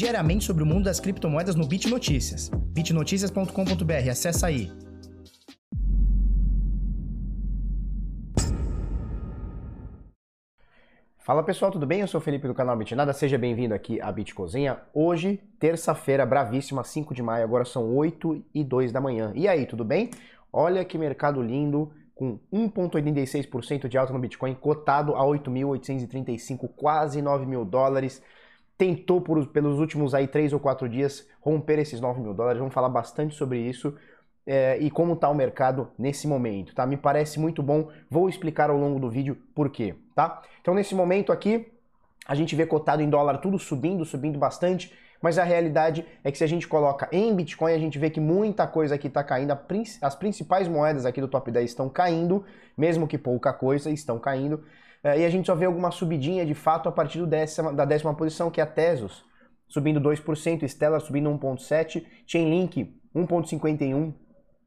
diariamente sobre o mundo das criptomoedas no Bit Notícias. bitnoticias.com.br, acessa aí. Fala pessoal, tudo bem? Eu sou o Felipe do canal Bitnada, seja bem-vindo aqui à Bit Cozinha. Hoje, terça-feira, bravíssima, 5 de maio, agora são 8 e 2 da manhã. E aí, tudo bem? Olha que mercado lindo, com 1,86% de alta no Bitcoin, cotado a 8.835, quase 9 mil dólares. Tentou por, pelos últimos aí 3 ou 4 dias romper esses 9 mil dólares. Vamos falar bastante sobre isso é, e como está o mercado nesse momento, tá? Me parece muito bom. Vou explicar ao longo do vídeo por quê, tá? Então nesse momento aqui a gente vê cotado em dólar tudo subindo, subindo bastante mas a realidade é que se a gente coloca em Bitcoin, a gente vê que muita coisa aqui está caindo, as principais moedas aqui do top 10 estão caindo, mesmo que pouca coisa, estão caindo, eh, e a gente só vê alguma subidinha de fato a partir décima, da décima posição, que é a Tesos, subindo 2%, Stellar subindo 1,7%, Chainlink 1,51%,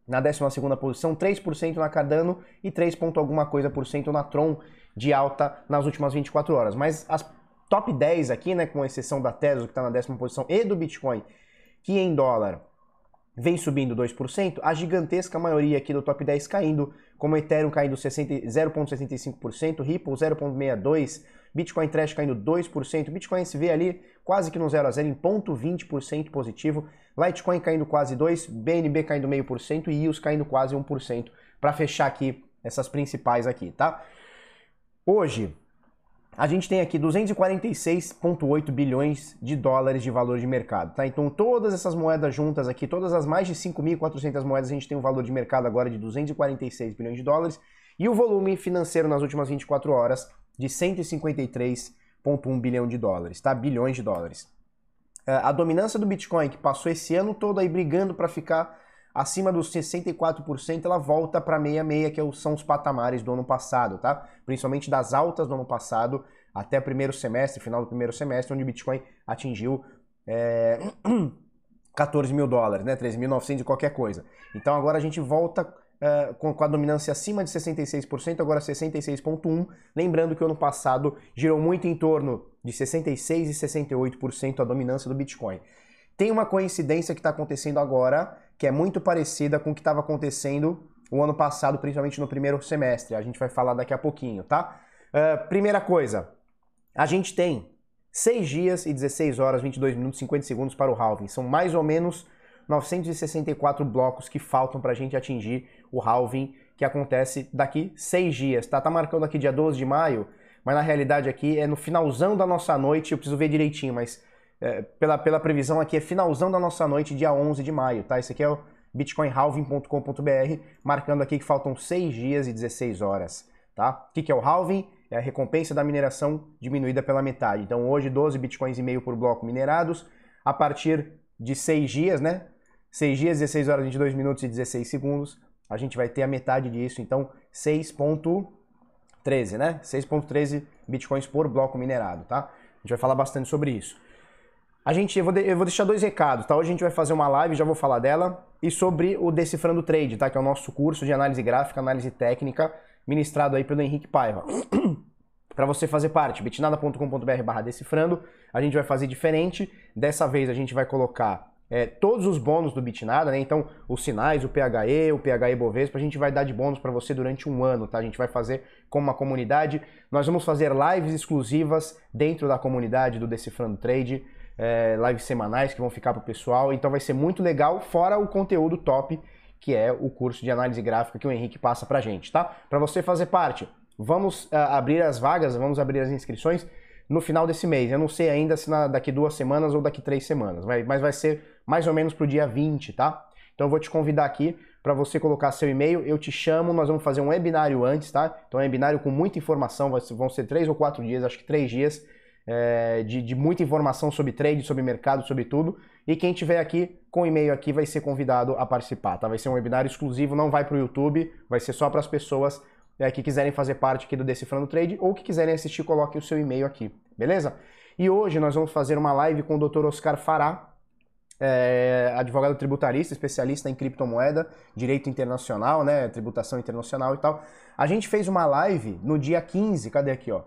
na 12 posição, 3% na Cardano e 3 ponto alguma coisa por cento na Tron de alta nas últimas 24 horas. Mas as top 10 aqui, né, com exceção da Tesla, que está na décima posição, e do Bitcoin, que em dólar vem subindo 2%, a gigantesca maioria aqui do top 10 caindo, como Ethereum caindo 0,65%, Ripple 0,62%, Bitcoin Trash caindo 2%, Bitcoin SV ali quase que no 0 a 0 em 0,20% positivo, Litecoin caindo quase 2%, BNB caindo 0,5% e EOS caindo quase 1%, para fechar aqui essas principais aqui, tá? Hoje, a gente tem aqui 246,8 bilhões de dólares de valor de mercado, tá? Então todas essas moedas juntas aqui, todas as mais de 5.400 moedas, a gente tem um valor de mercado agora de 246 bilhões de dólares e o volume financeiro nas últimas 24 horas de 153,1 bilhão de dólares, tá? Bilhões de dólares. É, a dominância do Bitcoin, que passou esse ano todo aí brigando para ficar acima dos 64%, ela volta para 66, que é são os patamares do ano passado, tá? Principalmente das altas do ano passado até primeiro semestre, final do primeiro semestre, onde o Bitcoin atingiu é, 14 mil dólares, né? 13.900 e qualquer coisa. Então agora a gente volta Uh, com, com, a dominância acima de 66%, agora 66,1%. Lembrando que o ano passado girou muito em torno de 66% e 68% a dominância do Bitcoin. Tem uma coincidência que está acontecendo agora, que é muito parecida com o que estava acontecendo o ano passado, principalmente no primeiro semestre. A gente vai falar daqui a pouquinho, tá? Uh, primeira coisa, a gente tem 6 dias e 16 horas, 22 minutos e 50 segundos para o halving. São mais ou menos 964 blocos que faltam para a gente atingir o halving que acontece daqui 6 dias, tá? Tá marcando aqui dia 12 de maio, mas na realidade aqui é no finalzão da nossa noite, eu preciso ver direitinho, mas é, pela, pela previsão aqui, é finalzão da nossa noite, dia 11 de maio, tá? Esse aqui é o bitcoinhalving.com.br, marcando aqui que faltam 6 dias e 16 horas, tá? O que, que é o halving? É a recompensa da mineração diminuída pela metade. Então hoje 12 bitcoins e meio por bloco minerados, a partir de 6 dias, né? 6 dias, 16 horas, 22 minutos e 16 segundos, a gente vai ter a metade disso, então 6.13, né? 6.13 bitcoins por bloco minerado, tá? A gente vai falar bastante sobre isso. A gente, eu vou, de, eu vou deixar dois recados, tá? Hoje a gente vai fazer uma live, já vou falar dela, e sobre o Decifrando Trade, tá? Que é o nosso curso de análise gráfica, análise técnica, ministrado aí pelo Henrique Paiva. Para você fazer parte, bitnada.com.br barra decifrando, a gente vai fazer diferente. Dessa vez a gente vai colocar é, todos os bônus do Bitnada, né? Então, os sinais, o PHE, o PHE Bovespa, a gente vai dar de bônus para você durante um ano, tá? A gente vai fazer como uma comunidade. Nós vamos fazer lives exclusivas dentro da comunidade do Decifrando Trade é, lives semanais que vão ficar para o pessoal, então vai ser muito legal, fora o conteúdo top, que é o curso de análise gráfica que o Henrique passa para gente, tá? Para você fazer parte, vamos uh, abrir as vagas, vamos abrir as inscrições no final desse mês. Eu não sei ainda se na, daqui duas semanas ou daqui três semanas, vai, mas vai ser mais ou menos para o dia 20, tá? Então eu vou te convidar aqui para você colocar seu e-mail, eu te chamo, nós vamos fazer um webinário antes, tá? Então é um webinário com muita informação, vão ser três ou quatro dias, acho que três dias, é, de, de, muita informação sobre trade, sobre mercado, sobre tudo. E quem tiver aqui com e-mail aqui vai ser convidado a participar, tá? Vai ser um webinário exclusivo, não vai para o YouTube, vai ser só para as pessoas é, que quiserem fazer parte aqui do Decifrando Trade ou que quiserem assistir, coloque o seu e-mail aqui, beleza? E hoje nós vamos fazer uma live com o Dr. Oscar Fará, é, advogado tributarista, especialista em criptomoeda, direito internacional, né, tributação internacional e tal. A gente fez uma live no dia 15, cadê aqui, ó?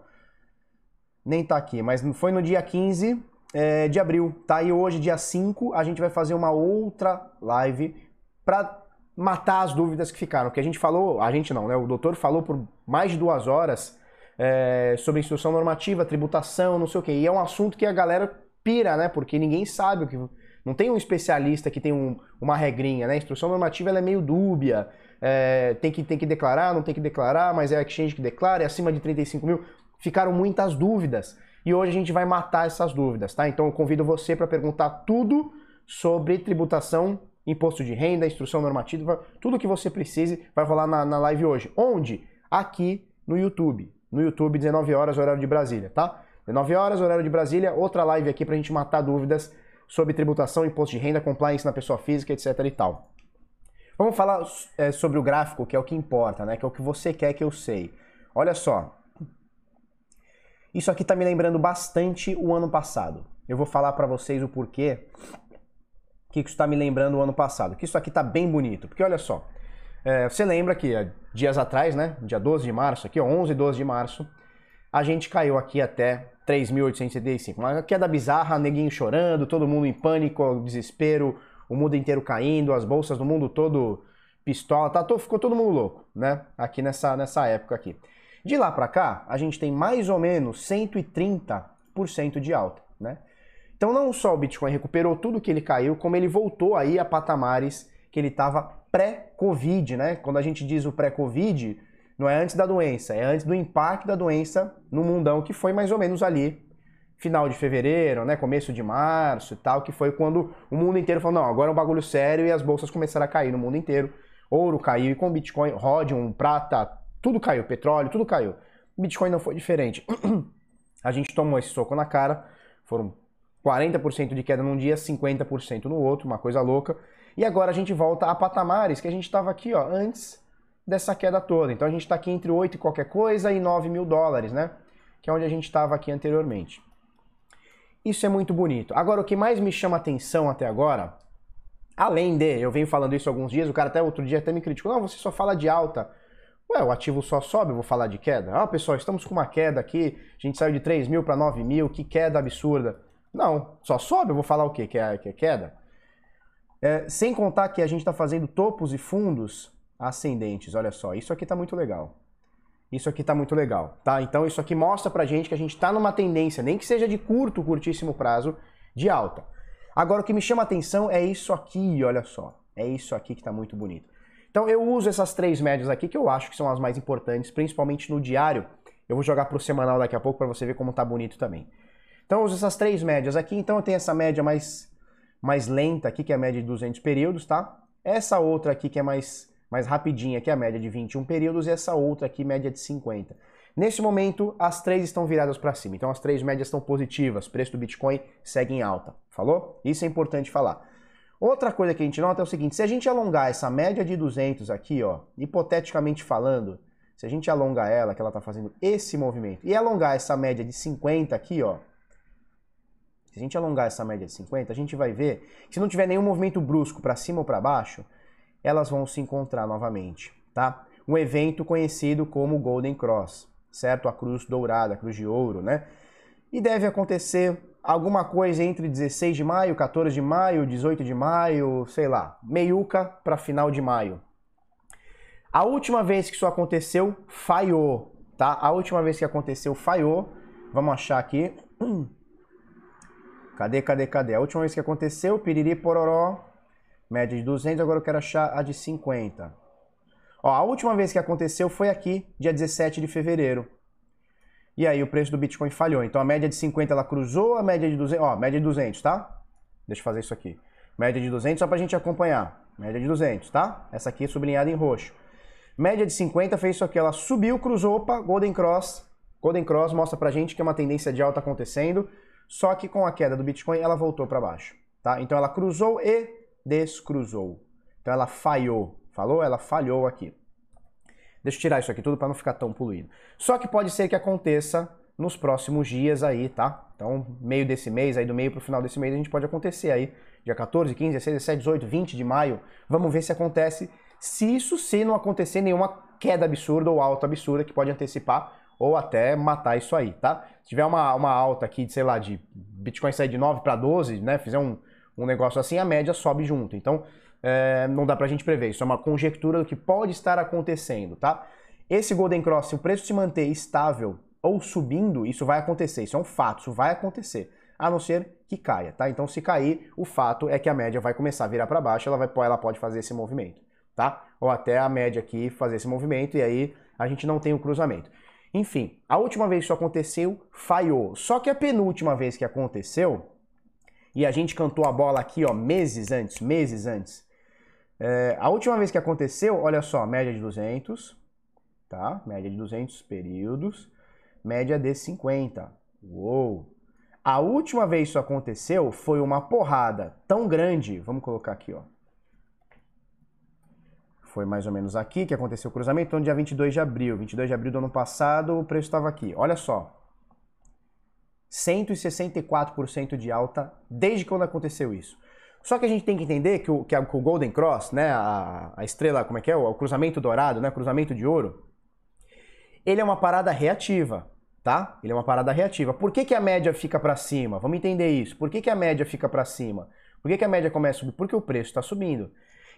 Nem tá aqui, mas foi no dia 15 é, de abril, tá? E hoje, dia 5, a gente vai fazer uma outra live para matar as dúvidas que ficaram. Que a gente falou, a gente não, né? O doutor falou por mais de duas horas é, sobre instrução normativa, tributação, não sei o quê. E é um assunto que a galera pira, né? Porque ninguém sabe o que. Não tem um especialista que tem um, uma regrinha, né? A instrução normativa ela é meio dúbia. É, tem, que, tem que declarar, não tem que declarar, mas é a exchange que declara, é acima de 35 mil. Ficaram muitas dúvidas. E hoje a gente vai matar essas dúvidas, tá? Então eu convido você para perguntar tudo sobre tributação, imposto de renda, instrução normativa, tudo que você precise vai rolar na, na live hoje. Onde? Aqui no YouTube no YouTube, 19 horas, horário de Brasília, tá? 19 horas, horário de Brasília, outra live aqui pra gente matar dúvidas sobre tributação, imposto de renda, compliance na pessoa física, etc e tal. Vamos falar é, sobre o gráfico, que é o que importa, né? Que é o que você quer que eu sei. Olha só. Isso aqui tá me lembrando bastante o ano passado. Eu vou falar para vocês o porquê que isso está me lembrando o ano passado. Que isso aqui tá bem bonito. Porque olha só. É, você lembra que dias atrás, né, dia 12 de março, aqui, 11 e 12 de março, a gente caiu aqui até 3.875. Uma queda bizarra, neguinho chorando, todo mundo em pânico, desespero, o mundo inteiro caindo, as bolsas do mundo todo pistola, tá, ficou todo mundo louco, né? Aqui nessa, nessa época aqui. De lá para cá, a gente tem mais ou menos 130% de alta, né? Então não só o Bitcoin recuperou tudo que ele caiu, como ele voltou aí a patamares que ele estava pré-Covid, né? Quando a gente diz o pré-Covid, não é antes da doença, é antes do impacto da doença no mundão, que foi mais ou menos ali, final de fevereiro, né? Começo de março e tal, que foi quando o mundo inteiro falou, não, agora é um bagulho sério e as bolsas começaram a cair no mundo inteiro. Ouro caiu e com Bitcoin, Rhodium, prata, tudo caiu, petróleo, tudo caiu. Bitcoin não foi diferente. a gente tomou esse soco na cara, foram 40% de queda num dia, 50% no outro, uma coisa louca. E agora a gente volta a patamares que a gente estava aqui ó, antes dessa queda toda. Então a gente está aqui entre 8 e qualquer coisa e 9 mil dólares, né? Que é onde a gente estava aqui anteriormente. Isso é muito bonito. Agora, o que mais me chama atenção até agora, além de, eu venho falando isso alguns dias, o cara até outro dia até me criticou, não, você só fala de alta. Ué, o ativo só sobe, vou falar de queda. Ah, pessoal, estamos com uma queda aqui, a gente saiu de 3 mil para 9 mil, que queda absurda. Não, só sobe, eu vou falar o quê? Que é, que é queda? É, sem contar que a gente está fazendo topos e fundos ascendentes, olha só, isso aqui está muito legal. Isso aqui está muito legal, tá? Então isso aqui mostra pra gente que a gente está numa tendência, nem que seja de curto, curtíssimo prazo, de alta. Agora o que me chama atenção é isso aqui, olha só. É isso aqui que está muito bonito. Então eu uso essas três médias aqui que eu acho que são as mais importantes, principalmente no diário. Eu vou jogar para o semanal daqui a pouco para você ver como está bonito também. Então eu uso essas três médias aqui. Então eu tenho essa média mais mais lenta aqui, que é a média de 200 períodos, tá? Essa outra aqui que é mais, mais rapidinha, que é a média de 21 períodos, e essa outra aqui, média de 50. Nesse momento, as três estão viradas para cima, então as três médias estão positivas, preço do Bitcoin segue em alta, falou? Isso é importante falar. Outra coisa que a gente nota é o seguinte, se a gente alongar essa média de 200 aqui, ó, hipoteticamente falando, se a gente alongar ela, que ela está fazendo esse movimento, e alongar essa média de 50 aqui, ó, se a gente alongar essa média de 50, a gente vai ver que se não tiver nenhum movimento brusco para cima ou para baixo, elas vão se encontrar novamente, tá? Um evento conhecido como Golden Cross, certo? A cruz dourada, a cruz de ouro, né? E deve acontecer alguma coisa entre 16 de maio, 14 de maio, 18 de maio, sei lá, meiuca para final de maio. A última vez que isso aconteceu, falhou, tá? A última vez que aconteceu, falhou. Vamos achar aqui. Cadê, cadê, cadê? A última vez que aconteceu, piriri pororó, média de 200, agora eu quero achar a de 50. Ó, a última vez que aconteceu foi aqui, dia 17 de fevereiro. E aí o preço do Bitcoin falhou. Então a média de 50 ela cruzou, a média de 200, ó, média de 200, tá? Deixa eu fazer isso aqui. Média de 200 só pra gente acompanhar. Média de 200, tá? Essa aqui é sublinhada em roxo. Média de 50 fez isso aqui, ela subiu, cruzou, opa, Golden Cross. Golden Cross mostra pra gente que é uma tendência de alta acontecendo. Só que com a queda do Bitcoin ela voltou para baixo, tá? Então ela cruzou e descruzou. Então ela falhou, falou? Ela falhou aqui. Deixa eu tirar isso aqui tudo para não ficar tão poluído. Só que pode ser que aconteça nos próximos dias aí, tá? Então, meio desse mês, aí do meio pro final desse mês, a gente pode acontecer aí, dia 14, 15, 16, 17, 18, 20 de maio. Vamos ver se acontece. Se isso se não acontecer nenhuma queda absurda ou alta absurda que pode antecipar ou até matar isso aí, tá? Se tiver uma, uma alta aqui, de, sei lá, de Bitcoin sair de 9 para 12, né, fizer um, um negócio assim, a média sobe junto. Então, é, não dá pra gente prever. Isso é uma conjectura do que pode estar acontecendo, tá? Esse Golden Cross, se o preço se manter estável ou subindo, isso vai acontecer. Isso é um fato, isso vai acontecer. A não ser que caia, tá? Então, se cair, o fato é que a média vai começar a virar para baixo, ela, vai, ela pode fazer esse movimento, tá? Ou até a média aqui fazer esse movimento e aí a gente não tem o cruzamento. Enfim, a última vez que isso aconteceu, falhou. Só que a penúltima vez que aconteceu, e a gente cantou a bola aqui, ó, meses antes, meses antes. É, a última vez que aconteceu, olha só, média de 200, tá? Média de 200 períodos, média de 50. Uou! A última vez que isso aconteceu foi uma porrada tão grande, vamos colocar aqui, ó. Foi mais ou menos aqui que aconteceu o cruzamento, então dia 22 de abril. 22 de abril do ano passado, o preço estava aqui. Olha só. 164% de alta desde quando aconteceu isso. Só que a gente tem que entender que o, que, a, que o Golden Cross, né, a, a, estrela, como é que é? O, o cruzamento dourado, né, cruzamento de ouro, ele é uma parada reativa, tá? Ele é uma parada reativa. Por que, que a média fica para cima? Vamos entender isso. Por que, que a média fica para cima? Por que, que a média começa a subir? Porque o preço está subindo.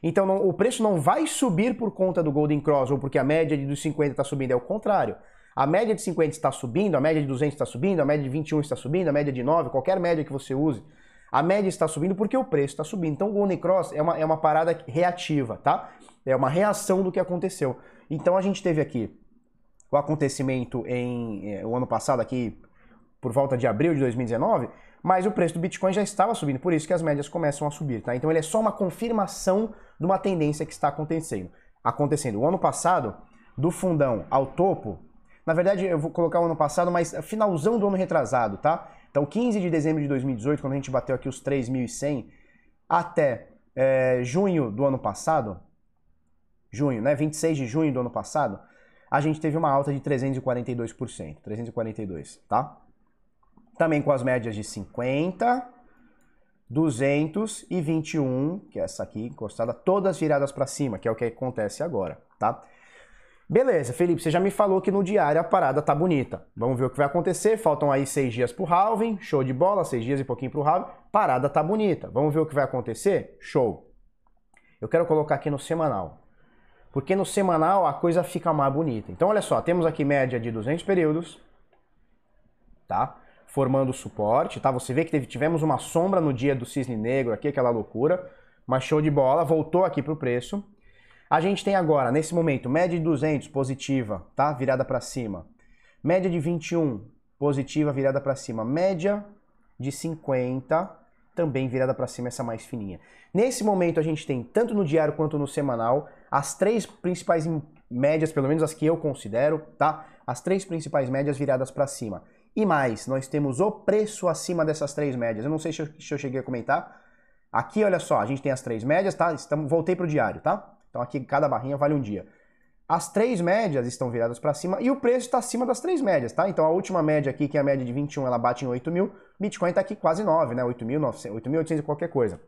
Então não, o preço não vai subir por conta do Golden Cross ou porque a média de dos 50 está subindo, é o contrário. A média de 50 está subindo, a média de 200 está subindo, a média de 21 está subindo, a média de 9, qualquer média que você use, a média está subindo porque o preço está subindo. Então o Golden Cross é uma, é uma parada reativa, tá? É uma reação do que aconteceu. Então a gente teve aqui o acontecimento em eh, o ano passado aqui por volta de abril de 2019, mas o preço do Bitcoin já estava subindo, por isso que as médias começam a subir, tá? Então ele é só uma confirmação de uma tendência que está acontecendo. Acontecendo. O ano passado, do fundão ao topo, na verdade eu vou colocar o ano passado, mas finalzão do ano retrasado, tá? Então 15 de dezembro de 2018, quando a gente bateu aqui os 3.100, até é, junho do ano passado, junho, né? 26 de junho do ano passado, a gente teve uma alta de 342%, 342, tá? Também com as médias de 50, 221, que é essa aqui encostada, todas viradas para cima, que é o que acontece agora, tá? Beleza, Felipe, você já me falou que no diário a parada tá bonita. Vamos ver o que vai acontecer. Faltam aí seis dias pro halving, show de bola, seis dias e pouquinho pro halving. Parada tá bonita. Vamos ver o que vai acontecer? Show. Eu quero colocar aqui no semanal. Porque no semanal a coisa fica mais bonita. Então olha só, temos aqui média de 200 períodos, tá? formando suporte, tá? Você vê que teve, tivemos uma sombra no dia do cisne negro aqui, aquela loucura, mas show de bola, voltou aqui para o preço. A gente tem agora, nesse momento, média de 200 positiva, tá? Virada para cima. Média de 21 positiva, virada para cima. Média de 50 também virada para cima, essa mais fininha. Nesse momento a gente tem, tanto no diário quanto no semanal, as três principais médias, pelo menos as que eu considero, tá? As três principais médias viradas para cima. E mais, nós temos o preço acima dessas três médias. Eu não sei se eu, se eu cheguei a comentar. Aqui, olha só, a gente tem as três médias, tá? Estamos, voltei para o diário, tá? Então aqui cada barrinha vale um dia. As três médias estão viradas para cima e o preço está acima das três médias, tá? Então a última média aqui, que é a média de 21, ela bate em 8 mil. Bitcoin está aqui quase 9, né? 8.800 e qualquer coisa.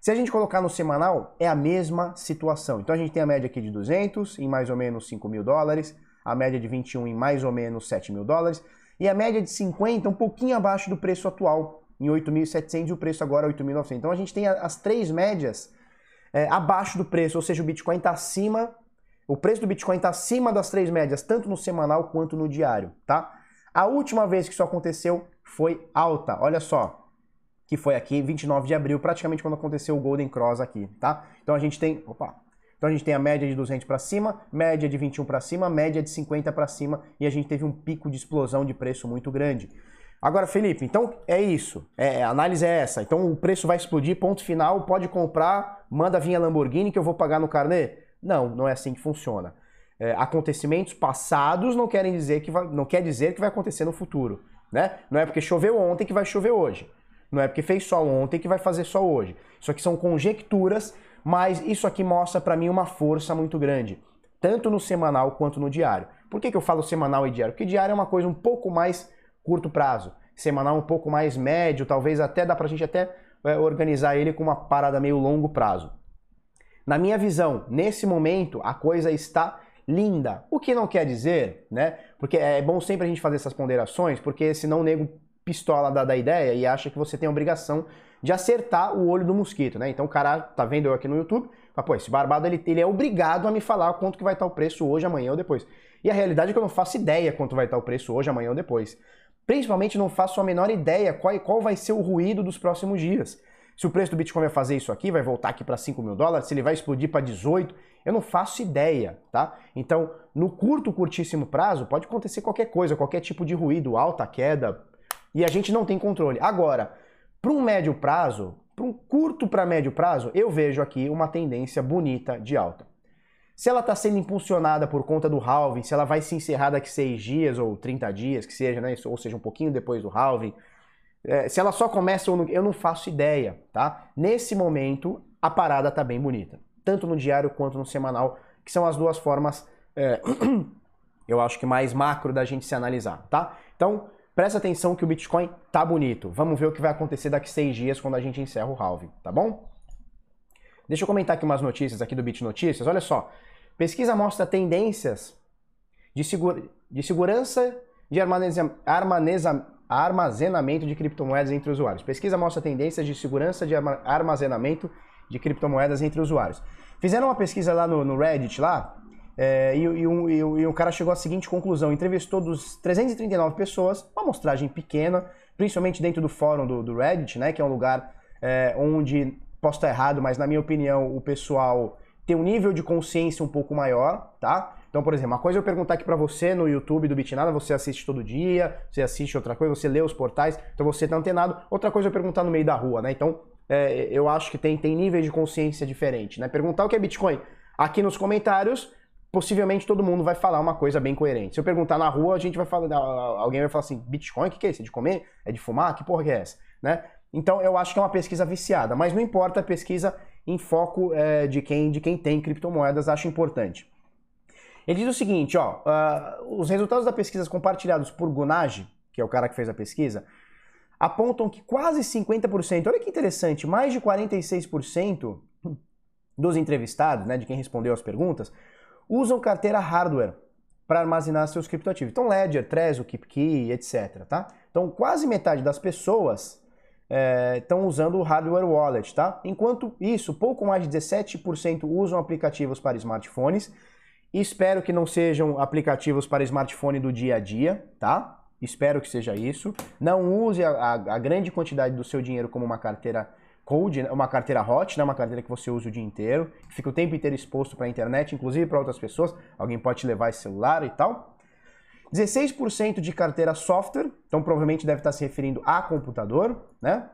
Se a gente colocar no semanal, é a mesma situação. Então a gente tem a média aqui de 200 em mais ou menos 5 mil dólares, a média de 21 em mais ou menos 7 mil dólares, e a média de 50 um pouquinho abaixo do preço atual, em 8.700 e o preço agora é 8.900. Então a gente tem as três médias é, abaixo do preço, ou seja, o Bitcoin está acima, o preço do Bitcoin está acima das três médias, tanto no semanal quanto no diário, tá? A última vez que isso aconteceu foi alta, olha só, que foi aqui 29 de abril, praticamente quando aconteceu o Golden Cross aqui, tá? Então a gente tem, opa, então a gente tem a média de 200 para cima, média de 21 para cima, média de 50 para cima e a gente teve um pico de explosão de preço muito grande. Agora, Felipe, então é isso. É, a análise é essa. Então o preço vai explodir, ponto final, pode comprar, manda vir a Lamborghini que eu vou pagar no carnê? Não, não é assim que funciona. É, acontecimentos passados não querem dizer que vai, não quer dizer que vai acontecer no futuro, né? Não é porque choveu ontem que vai chover hoje. Não é porque fez sol ontem que vai fazer sol hoje. Isso aqui são conjecturas mas isso aqui mostra para mim uma força muito grande, tanto no semanal quanto no diário. Por que, que eu falo semanal e diário? Porque diário é uma coisa um pouco mais curto prazo, semanal um pouco mais médio, talvez até dá pra gente até é, organizar ele com uma parada meio longo prazo. Na minha visão, nesse momento, a coisa está linda. O que não quer dizer, né? Porque é bom sempre a gente fazer essas ponderações, porque senão o nego pistola da, da ideia e acha que você tem a obrigação de acertar o olho do mosquito, né? Então o cara tá vendo eu aqui no YouTube, fala, pô, esse barbado ele, ele é obrigado a me falar quanto que vai estar o preço hoje, amanhã ou depois. E a realidade é que eu não faço ideia quanto vai estar o preço hoje, amanhã ou depois. Principalmente não faço a menor ideia qual, qual vai ser o ruído dos próximos dias. Se o preço do Bitcoin vai fazer isso aqui, vai voltar aqui para 5 mil dólares, se ele vai explodir para 18, eu não faço ideia, tá? Então, no curto, curtíssimo prazo, pode acontecer qualquer coisa, qualquer tipo de ruído, alta, queda, e a gente não tem controle. Agora, para um médio prazo, para um curto para médio prazo, eu vejo aqui uma tendência bonita de alta. Se ela está sendo impulsionada por conta do halving, se ela vai se encerrar daqui 6 dias ou 30 dias, que seja, né? Ou seja, um pouquinho depois do halving, é, se ela só começa, eu não faço ideia, tá? Nesse momento, a parada tá bem bonita. Tanto no diário quanto no semanal, que são as duas formas, é, eu acho que mais macro da gente se analisar, tá? Então, presta atenção que o Bitcoin tá bonito. Vamos ver o que vai acontecer daqui seis dias quando a gente encerra o halving, tá bom? Deixa eu comentar aqui umas notícias aqui do Bit Notícias. Olha só. Pesquisa mostra tendências de, segura, de segurança de armaneza, armazenamento de criptomoedas entre usuários. Pesquisa mostra tendências de segurança de armazenamento de criptomoedas entre usuários. Fizeram uma pesquisa lá no, no Reddit, lá, é, e, e, um, e, e, o cara chegou à seguinte conclusão: entrevistou dos 339 pessoas, uma amostragem pequena, principalmente dentro do fórum do, do Reddit, né, que é um lugar é, onde, posso estar errado, mas na minha opinião, o pessoal ter um nível de consciência um pouco maior, tá? Então, por exemplo, uma coisa é eu perguntar aqui para você no YouTube do Bitnada, você assiste todo dia, você assiste outra coisa, você lê os portais, então você tá antenado. Outra coisa é eu perguntar no meio da rua, né? Então, é, eu acho que tem, tem níveis de consciência diferente, né? Perguntar o que é Bitcoin aqui nos comentários, possivelmente todo mundo vai falar uma coisa bem coerente. Se eu perguntar na rua, a gente vai falar, alguém vai falar assim, Bitcoin, o que, que é isso? É de comer? É de fumar? Que porra que é essa? Né? Então, eu acho que é uma pesquisa viciada, mas não importa a pesquisa em foco é, de, quem, de quem tem criptomoedas, acho importante. Ele diz o seguinte, ó, uh, os resultados da pesquisa compartilhados por Gunage, que é o cara que fez a pesquisa, apontam que quase 50%, olha que interessante, mais de 46% dos entrevistados, né, de quem respondeu as perguntas, usam carteira hardware para armazenar seus criptoativos. Então, Ledger, Trezor, KeepKey, etc. Tá? Então, quase metade das pessoas estão é, usando o hardware wallet, tá? Enquanto isso, pouco mais de 17% usam aplicativos para smartphones. Espero que não sejam aplicativos para smartphone do dia a dia, tá? Espero que seja isso. Não use a, a, a grande quantidade do seu dinheiro como uma carteira cold, uma carteira hot, né? uma carteira que você usa o dia inteiro, fica o tempo inteiro exposto para a internet, inclusive para outras pessoas. Alguém pode te levar esse celular e tal. 16% de carteira software, então provavelmente deve estar se referindo a computador, né?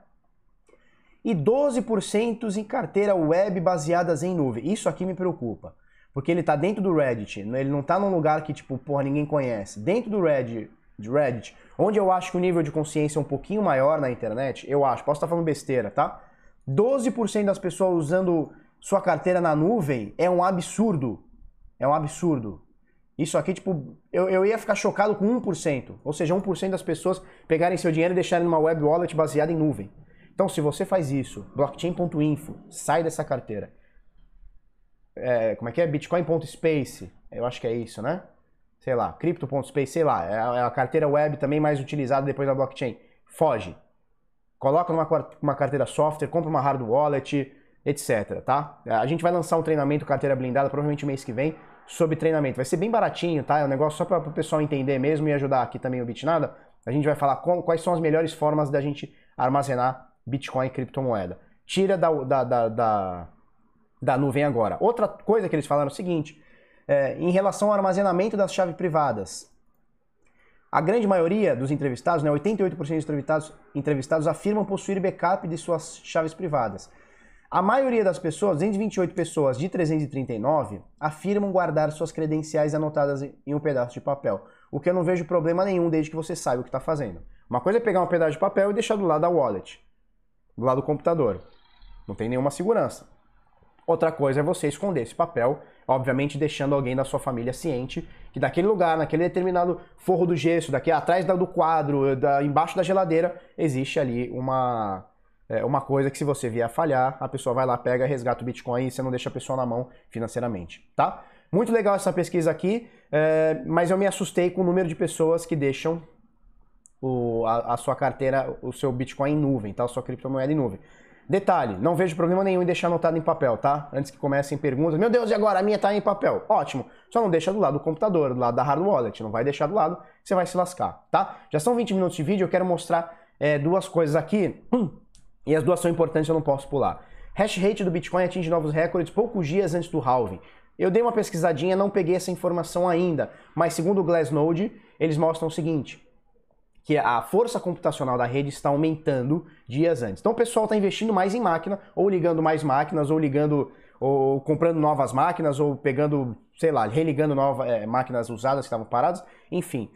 E 12% em carteira web baseadas em nuvem. Isso aqui me preocupa, porque ele está dentro do Reddit, ele não está num lugar que tipo, porra, ninguém conhece. Dentro do Reddit, de Reddit, onde eu acho que o nível de consciência é um pouquinho maior na internet, eu acho, posso estar falando besteira, tá? 12% das pessoas usando sua carteira na nuvem é um absurdo. É um absurdo. Isso aqui, tipo, eu, eu ia ficar chocado com 1%. Ou seja, 1% das pessoas pegarem seu dinheiro e deixarem numa web wallet baseada em nuvem. Então, se você faz isso, blockchain.info, sai dessa carteira. É, como é que é? Bitcoin.space, eu acho que é isso, né? Sei lá, crypto.space, sei lá, é a, é a carteira web também mais utilizada depois da blockchain. Foge. Coloca numa uma carteira software, compra uma hard wallet, etc, tá? A gente vai lançar um treinamento carteira blindada provavelmente mês que vem sobre treinamento. Vai ser bem baratinho, tá? É um negócio só para o pessoal entender mesmo e ajudar aqui também o Bitnada. A gente vai falar com, quais são as melhores formas da gente armazenar Bitcoin e criptomoeda. Tira da, da, da, da, da nuvem agora. Outra coisa que eles falaram é o seguinte, é, em relação ao armazenamento das chaves privadas. A grande maioria dos entrevistados, né, 88% dos entrevistados, entrevistados afirmam possuir backup de suas chaves privadas. A maioria das pessoas, 228 pessoas de 339, afirmam guardar suas credenciais anotadas em um pedaço de papel. O que eu não vejo problema nenhum desde que você saiba o que está fazendo. Uma coisa é pegar um pedaço de papel e deixar do lado da wallet, do lado do computador. Não tem nenhuma segurança. Outra coisa é você esconder esse papel, obviamente deixando alguém da sua família ciente que daquele lugar, naquele determinado forro do gesso, daqui atrás do quadro, da, embaixo da geladeira, existe ali uma é uma coisa que se você vier a falhar, a pessoa vai lá, pega, resgata o Bitcoin e você não deixa a pessoa na mão financeiramente, tá? Muito legal essa pesquisa aqui, é, mas eu me assustei com o número de pessoas que deixam o, a, a, sua carteira, o seu Bitcoin em nuvem, tá? A sua criptomoeda em nuvem. Detalhe, não vejo problema nenhum em deixar anotado em papel, tá? Antes que comecem perguntas, meu Deus, e agora? A minha tá em papel. Ótimo, só não deixa do lado do computador, do lado da hard wallet, não vai deixar do lado, você vai se lascar, tá? Já são 20 minutos de vídeo, eu quero mostrar é, duas coisas aqui, hum, e as duas são importantes, eu não posso pular. Hash rate do Bitcoin atinge novos recordes poucos dias antes do halving. Eu dei uma pesquisadinha, não peguei essa informação ainda, mas segundo o Glassnode, eles mostram o seguinte: que a força computacional da rede está aumentando dias antes. Então o pessoal está investindo mais em máquina, ou ligando mais máquinas, ou ligando, ou comprando novas máquinas, ou pegando, sei lá, religando novas é, máquinas usadas que estavam paradas, enfim.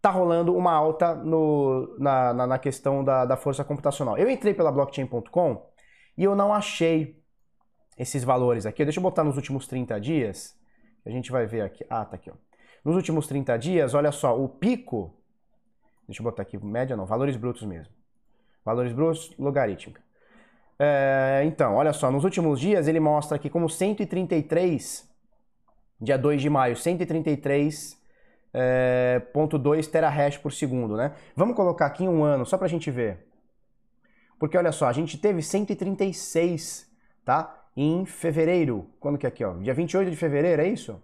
Tá rolando uma alta no, na, na, na questão da, da força computacional. Eu entrei pela blockchain.com e eu não achei esses valores aqui. Deixa eu botar nos últimos 30 dias. A gente vai ver aqui. Ah, tá aqui, ó. Nos últimos 30 dias, olha só, o pico Deixa eu botar aqui, média não, valores brutos mesmo. Valores brutos, logarítmica. É, então, olha só, nos últimos dias ele mostra aqui como 133, dia 2 de maio, 133,2 é, terahash por segundo, né? Vamos colocar aqui um ano, só pra gente ver. Porque olha só, a gente teve 136, tá? Em fevereiro, quando que é aqui, ó? Dia 28 de fevereiro, é isso?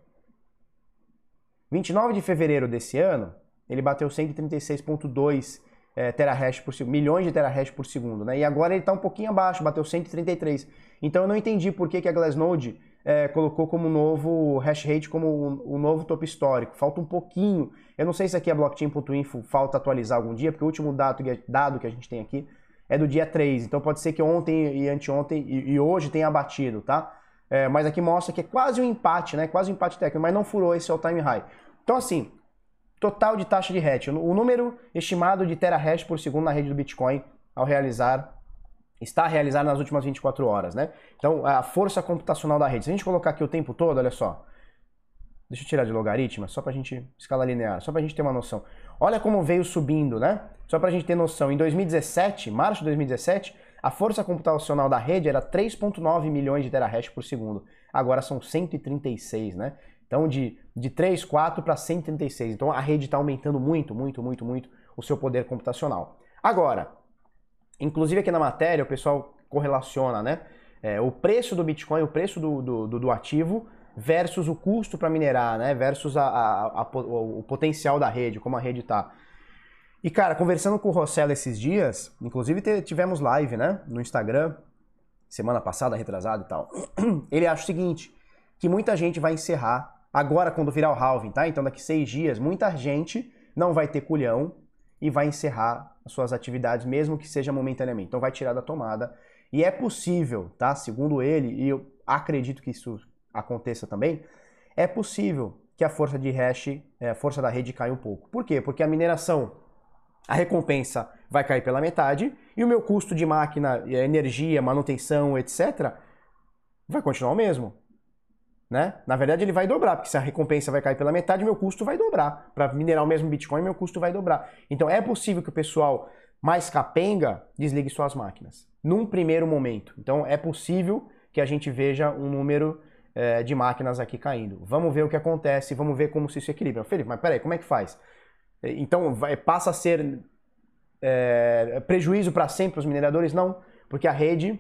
29 de fevereiro desse ano, ele bateu 136.2 é, terahash por segundo, milhões de terahash por segundo, né? E agora ele está um pouquinho abaixo, bateu 133. Então eu não entendi por que, que a Glassnode é, colocou como novo hash rate, como o, novo topo histórico. Falta um pouquinho. Eu não sei se aqui a blockchain.info falta atualizar algum dia, porque o último dado, dado que a gente tem aqui é do dia 3. Então pode ser que ontem e anteontem e, e hoje tenha batido, tá? É, mas aqui mostra que é quase um empate, né? Quase um empate técnico, mas não furou esse all-time high. Então assim, total de taxa de hash, o número estimado de terahash por segundo na rede do Bitcoin ao realizar está realizado nas últimas 24 horas, né? Então, a força computacional da rede. Se a gente colocar aqui o tempo todo, olha só. Deixa eu tirar de logaritmo, só para a gente escala linear, só para a gente ter uma noção. Olha como veio subindo, né? Só para a gente ter noção. Em 2017, março de 2017, a força computacional da rede era 3.9 milhões de terahash por segundo. Agora são 136, né? Então, de, de 3, 4 para 136. Então, a rede está aumentando muito, muito, muito, muito o seu poder computacional. Agora, inclusive aqui na matéria, o pessoal correlaciona, né? É, o preço do Bitcoin, o preço do, do, do ativo versus o custo para minerar, né? Versus a, a, a, o, o potencial da rede, como a rede está. E, cara, conversando com o Rossello esses dias, inclusive tivemos live, né? No Instagram, semana passada, retrasada e tal. Ele acha o seguinte, que muita gente vai encerrar Agora, quando virar o halving, tá? Então, daqui seis dias, muita gente não vai ter culhão e vai encerrar as suas atividades, mesmo que seja momentaneamente. Então, vai tirar da tomada. E é possível, tá? Segundo ele, e eu acredito que isso aconteça também, é possível que a força de hash, é, a força da rede caia um pouco. Por quê? Porque a mineração, a recompensa vai cair pela metade e o meu custo de máquina, energia, manutenção, etc., vai continuar o mesmo. Né? Na verdade, ele vai dobrar, porque se a recompensa vai cair pela metade, meu custo vai dobrar. Para minerar o mesmo Bitcoin, meu custo vai dobrar. Então, é possível que o pessoal mais capenga desligue suas máquinas, num primeiro momento. Então, é possível que a gente veja um número é, de máquinas aqui caindo. Vamos ver o que acontece, vamos ver como se isso equilibra. Felipe, mas peraí, como é que faz? Então, vai, passa a ser é, prejuízo para sempre os mineradores? Não, porque a rede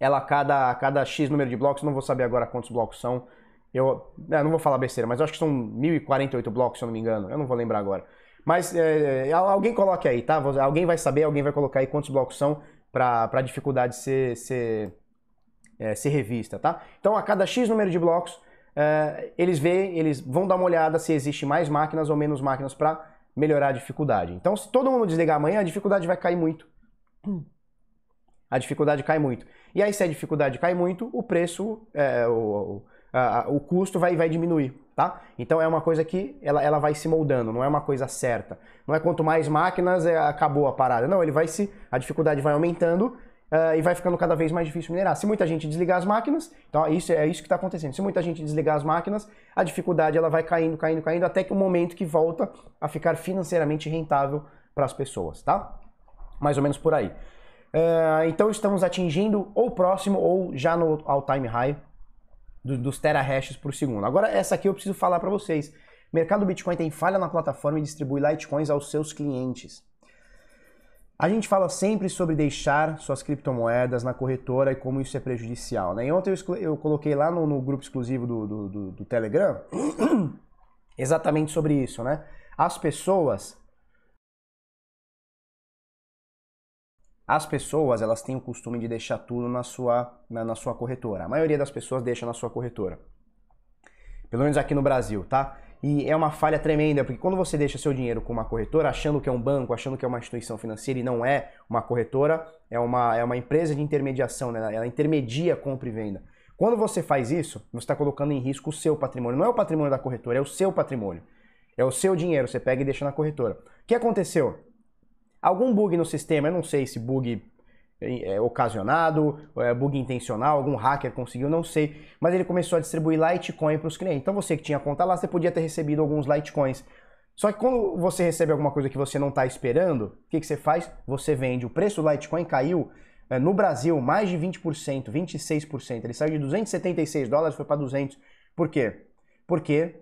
ela cada, cada X número de blocos, não vou saber agora quantos blocos são. Eu é, não vou falar besteira, mas eu acho que são 1048 blocos, se eu não me engano. Eu não vou lembrar agora. Mas é, é alguém coloque aí, tá? Alguém vai saber, alguém vai colocar aí quantos blocos são para a dificuldade ser, ser, é, ser revista, tá? Então, a cada X número de blocos, é, eles veem, eles vão dar uma olhada se existe mais máquinas ou menos máquinas para melhorar a dificuldade. Então, se todo mundo desligar amanhã, a dificuldade vai cair muito. A dificuldade cai muito. E aí, se a dificuldade cai muito, o preço, é, o, a, o custo vai, vai diminuir, tá? Então é uma coisa que ela, ela vai se moldando, não é uma coisa certa. Não é quanto mais máquinas, é, acabou a parada. Não, ele vai se. A dificuldade vai aumentando uh, e vai ficando cada vez mais difícil minerar. Se muita gente desligar as máquinas, então isso é isso que está acontecendo. Se muita gente desligar as máquinas, a dificuldade ela vai caindo, caindo, caindo, até que o momento que volta a ficar financeiramente rentável para as pessoas, tá? Mais ou menos por aí. Uh, então estamos atingindo ou próximo ou já no all-time high do, dos terahashes por segundo. Agora, essa aqui eu preciso falar para vocês. Mercado Bitcoin tem falha na plataforma e distribui Litecoins aos seus clientes. A gente fala sempre sobre deixar suas criptomoedas na corretora e como isso é prejudicial. Né? E ontem eu, eu coloquei lá no, no grupo exclusivo do, do, do, do Telegram exatamente sobre isso. Né? As pessoas As pessoas, elas têm o costume de deixar tudo na sua, na, na, sua corretora. A maioria das pessoas deixa na sua corretora. Pelo menos aqui no Brasil, tá? E é uma falha tremenda, porque quando você deixa seu dinheiro com uma corretora, achando que é um banco, achando que é uma instituição financeira e não é uma corretora, é uma, é uma empresa de intermediação, né? ela intermedia compra e venda. Quando você faz isso, você está colocando em risco o seu patrimônio. Não é o patrimônio da corretora, é o seu patrimônio. É o seu dinheiro, você pega e deixa na corretora. O que aconteceu? Algum bug no sistema, eu não sei se bug é, ocasionado, é, bug intencional, algum hacker conseguiu, não sei, mas ele começou a distribuir Litecoin para os clientes. Então você que tinha conta lá, você podia ter recebido alguns Litecoins. Só que quando você recebe alguma coisa que você não está esperando, o que, que você faz? Você vende. O preço do Litecoin caiu é, no Brasil mais de 20%, 26%. Ele saiu de 276 dólares foi para 200. Por quê? Porque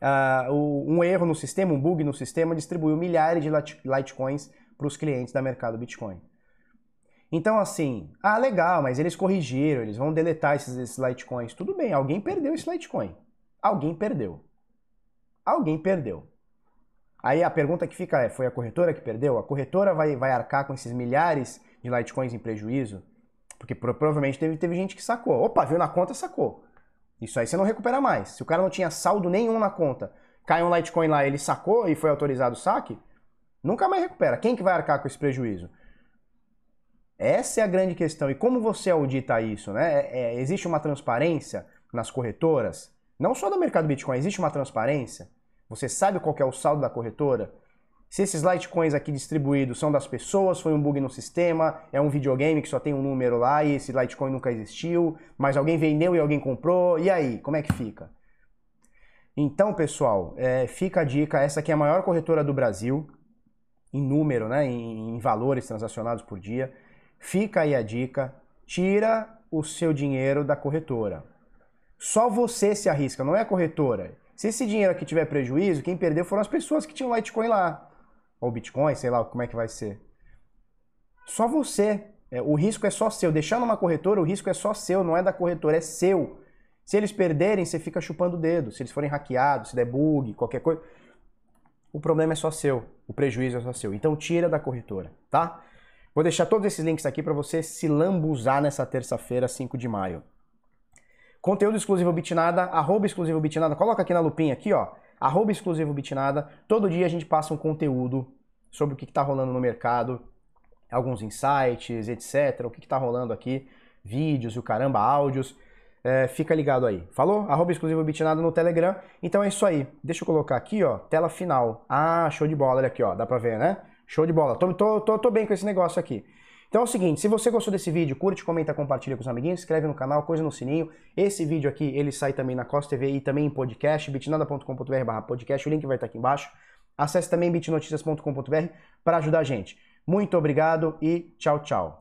uh, um erro no sistema, um bug no sistema, distribuiu milhares de Litecoins para os clientes da mercado Bitcoin. Então, assim, ah, legal, mas eles corrigiram, eles vão deletar esses, esses Litecoins. Tudo bem, alguém perdeu esse Litecoin. Alguém perdeu. Alguém perdeu. Aí a pergunta que fica é: foi a corretora que perdeu? A corretora vai, vai arcar com esses milhares de Litecoins em prejuízo? Porque provavelmente teve, teve gente que sacou. Opa, viu na conta, sacou. Isso aí você não recupera mais. Se o cara não tinha saldo nenhum na conta, cai um Litecoin lá, ele sacou e foi autorizado o saque, nunca mais recupera. Quem que vai arcar com esse prejuízo? Essa é a grande questão. E como você audita isso? Né? É, é, existe uma transparência nas corretoras? Não só do mercado Bitcoin, existe uma transparência? Você sabe qual é o saldo da corretora? Se esses Litecoins aqui distribuídos são das pessoas, foi um bug no sistema, é um videogame que só tem um número lá e esse Litecoin nunca existiu, mas alguém vendeu e alguém comprou, e aí, como é que fica? Então, pessoal, é, fica a dica, essa aqui é a maior corretora do Brasil, em número, né, em, em valores transacionados por dia. Fica aí a dica, tira o seu dinheiro da corretora. Só você se arrisca, não é a corretora. Se esse dinheiro aqui tiver prejuízo, quem perdeu foram as pessoas que tinham Litecoin lá. Ou Bitcoin, sei lá como é que vai ser. Só você. É, o risco é só seu. Deixando uma corretora, o risco é só seu, não é da corretora, é seu. Se eles perderem, você fica chupando o dedo. Se eles forem hackeados, se der bug, qualquer coisa. O problema é só seu. O prejuízo é só seu. Então tira da corretora, tá? Vou deixar todos esses links aqui para você se lambuzar nessa terça-feira, 5 de maio. Conteúdo exclusivo Bitnada, arroba exclusivo Bitnada, coloca aqui na lupinha aqui, ó, arroba exclusivo Bitnada. Todo dia a gente passa um conteúdo sobre o que está rolando no mercado, alguns insights, etc, o que está rolando aqui, vídeos e o caramba, áudios. É, fica ligado aí. Falou? Arroba exclusivo Bitnada no Telegram. Então é isso aí. Deixa eu colocar aqui, ó, tela final. Ah, show de bola, olha aqui, ó, dá pra ver, né? Show de bola. Tô, tô, tô, tô bem com esse negócio aqui. Então é o seguinte, se você gostou desse vídeo, curte, comenta, compartilha com os amiguinhos, inscreve no canal, coisa no sininho. Esse vídeo aqui, ele sai também na Costa TV e também em podcast, bitnada.com.br podcast, o link vai estar aqui embaixo. Acesse também bitnoticias.com.br para ajudar a gente. Muito obrigado e tchau, tchau.